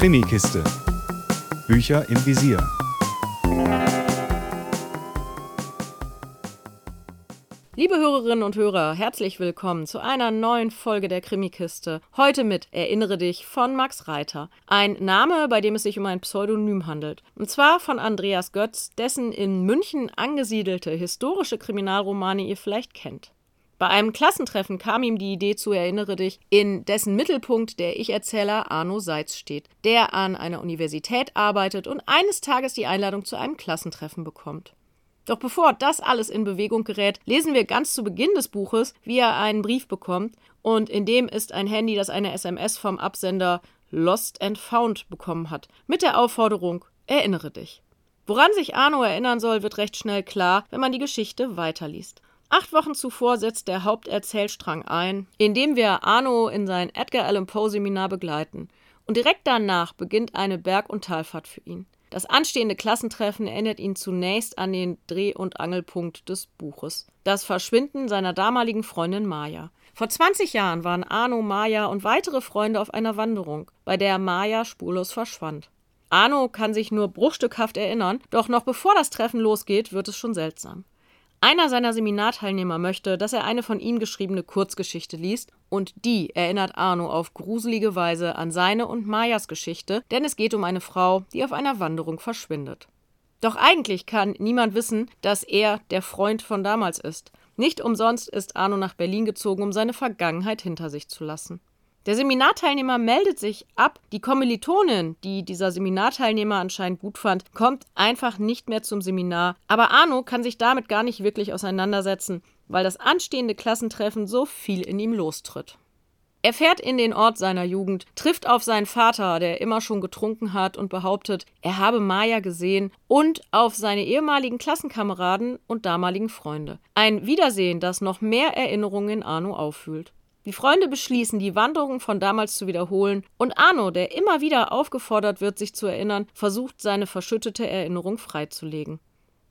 Krimikiste. Bücher im Visier. Liebe Hörerinnen und Hörer, herzlich willkommen zu einer neuen Folge der Krimikiste. Heute mit Erinnere dich von Max Reiter. Ein Name, bei dem es sich um ein Pseudonym handelt. Und zwar von Andreas Götz, dessen in München angesiedelte historische Kriminalromane ihr vielleicht kennt. Bei einem Klassentreffen kam ihm die Idee zu Erinnere dich, in dessen Mittelpunkt der Ich-Erzähler Arno Seitz steht, der an einer Universität arbeitet und eines Tages die Einladung zu einem Klassentreffen bekommt. Doch bevor das alles in Bewegung gerät, lesen wir ganz zu Beginn des Buches, wie er einen Brief bekommt und in dem ist ein Handy, das eine SMS vom Absender Lost and Found bekommen hat, mit der Aufforderung Erinnere dich. Woran sich Arno erinnern soll, wird recht schnell klar, wenn man die Geschichte weiterliest. Acht Wochen zuvor setzt der Haupterzählstrang ein, indem wir Arno in sein Edgar Allan Poe Seminar begleiten. Und direkt danach beginnt eine Berg- und Talfahrt für ihn. Das anstehende Klassentreffen erinnert ihn zunächst an den Dreh- und Angelpunkt des Buches. Das Verschwinden seiner damaligen Freundin Maya. Vor 20 Jahren waren Arno, Maya und weitere Freunde auf einer Wanderung, bei der Maya spurlos verschwand. Arno kann sich nur bruchstückhaft erinnern, doch noch bevor das Treffen losgeht, wird es schon seltsam. Einer seiner Seminarteilnehmer möchte, dass er eine von ihm geschriebene Kurzgeschichte liest, und die erinnert Arno auf gruselige Weise an seine und Mayas Geschichte, denn es geht um eine Frau, die auf einer Wanderung verschwindet. Doch eigentlich kann niemand wissen, dass er der Freund von damals ist. Nicht umsonst ist Arno nach Berlin gezogen, um seine Vergangenheit hinter sich zu lassen. Der Seminarteilnehmer meldet sich ab. Die Kommilitonin, die dieser Seminarteilnehmer anscheinend gut fand, kommt einfach nicht mehr zum Seminar. Aber Arno kann sich damit gar nicht wirklich auseinandersetzen, weil das anstehende Klassentreffen so viel in ihm lostritt. Er fährt in den Ort seiner Jugend, trifft auf seinen Vater, der immer schon getrunken hat und behauptet, er habe Maya gesehen, und auf seine ehemaligen Klassenkameraden und damaligen Freunde. Ein Wiedersehen, das noch mehr Erinnerungen in Arno auffühlt. Die Freunde beschließen, die Wanderung von damals zu wiederholen, und Arno, der immer wieder aufgefordert wird, sich zu erinnern, versucht, seine verschüttete Erinnerung freizulegen.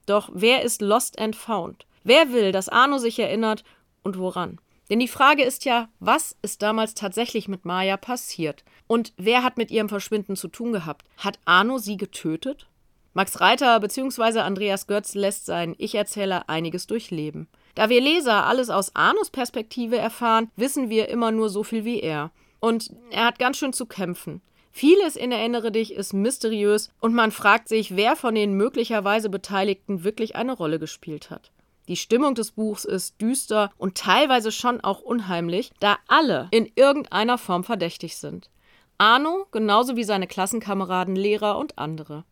Doch wer ist lost and found? Wer will, dass Arno sich erinnert und woran? Denn die Frage ist ja, was ist damals tatsächlich mit Maya passiert? Und wer hat mit ihrem Verschwinden zu tun gehabt? Hat Arno sie getötet? Max Reiter bzw. Andreas Götz lässt seinen Ich-Erzähler einiges durchleben. Da wir Leser alles aus Arnos Perspektive erfahren, wissen wir immer nur so viel wie er. Und er hat ganz schön zu kämpfen. Vieles in Erinnere dich ist mysteriös und man fragt sich, wer von den möglicherweise Beteiligten wirklich eine Rolle gespielt hat. Die Stimmung des Buchs ist düster und teilweise schon auch unheimlich, da alle in irgendeiner Form verdächtig sind. Arno genauso wie seine Klassenkameraden, Lehrer und andere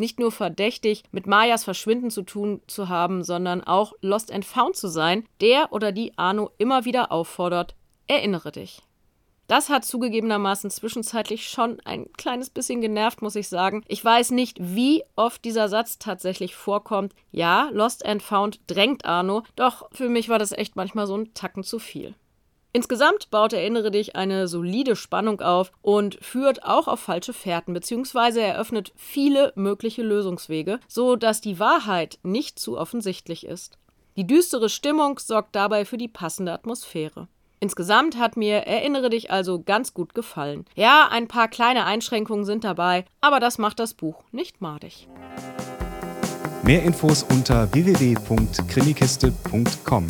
nicht nur verdächtig, mit Mayas Verschwinden zu tun zu haben, sondern auch lost and found zu sein, der oder die Arno immer wieder auffordert, erinnere dich. Das hat zugegebenermaßen zwischenzeitlich schon ein kleines bisschen genervt, muss ich sagen. Ich weiß nicht, wie oft dieser Satz tatsächlich vorkommt. Ja, Lost and Found drängt Arno, doch für mich war das echt manchmal so ein Tacken zu viel. Insgesamt baut Erinnere dich eine solide Spannung auf und führt auch auf falsche Fährten bzw. eröffnet viele mögliche Lösungswege, so dass die Wahrheit nicht zu offensichtlich ist. Die düstere Stimmung sorgt dabei für die passende Atmosphäre. Insgesamt hat mir Erinnere dich also ganz gut gefallen. Ja, ein paar kleine Einschränkungen sind dabei, aber das macht das Buch nicht madig. Mehr Infos unter www.krimikiste.com